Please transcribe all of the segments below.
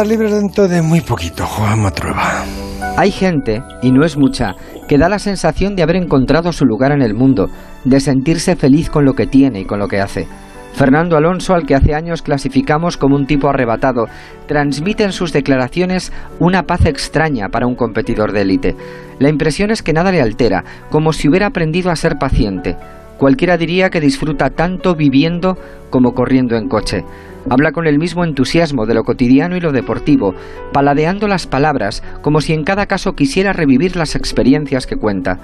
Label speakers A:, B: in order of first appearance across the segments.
A: quedar libre dentro de muy poquito, Juan Matrueva.
B: Hay gente, y no es mucha, que da la sensación de haber encontrado su lugar en el mundo, de sentirse feliz con lo que tiene y con lo que hace. Fernando Alonso, al que hace años clasificamos como un tipo arrebatado, transmite en sus declaraciones una paz extraña para un competidor de élite. La impresión es que nada le altera, como si hubiera aprendido a ser paciente. Cualquiera diría que disfruta tanto viviendo como corriendo en coche. Habla con el mismo entusiasmo de lo cotidiano y lo deportivo, paladeando las palabras como si en cada caso quisiera revivir las experiencias que cuenta.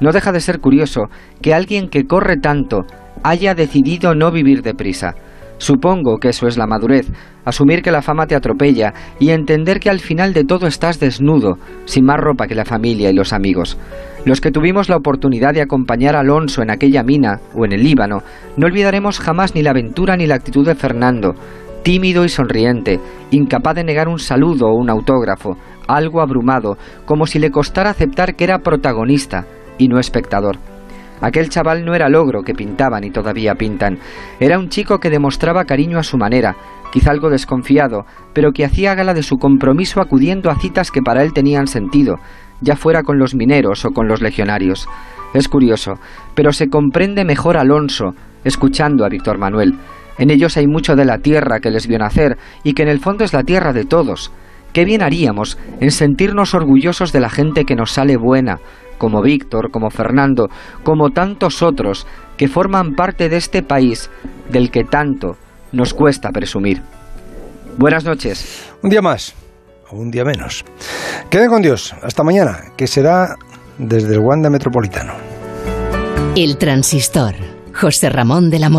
B: No deja de ser curioso que alguien que corre tanto haya decidido no vivir deprisa. Supongo que eso es la madurez, asumir que la fama te atropella y entender que al final de todo estás desnudo, sin más ropa que la familia y los amigos. Los que tuvimos la oportunidad de acompañar a Alonso en aquella mina o en el Líbano, no olvidaremos jamás ni la aventura ni la actitud de Fernando, tímido y sonriente, incapaz de negar un saludo o un autógrafo, algo abrumado, como si le costara aceptar que era protagonista y no espectador. Aquel chaval no era logro que pintaban y todavía pintan. Era un chico que demostraba cariño a su manera, quizá algo desconfiado, pero que hacía gala de su compromiso acudiendo a citas que para él tenían sentido, ya fuera con los mineros o con los legionarios. Es curioso, pero se comprende mejor Alonso, escuchando a Víctor Manuel. En ellos hay mucho de la tierra que les vio nacer y que en el fondo es la tierra de todos. Qué bien haríamos en sentirnos orgullosos de la gente que nos sale buena, como Víctor, como Fernando, como tantos otros que forman parte de este país del que tanto nos cuesta presumir. Buenas noches.
A: Un día más, o un día menos. Queden con Dios. Hasta mañana, que será desde el Wanda Metropolitano.
C: El transistor. José Ramón de la More.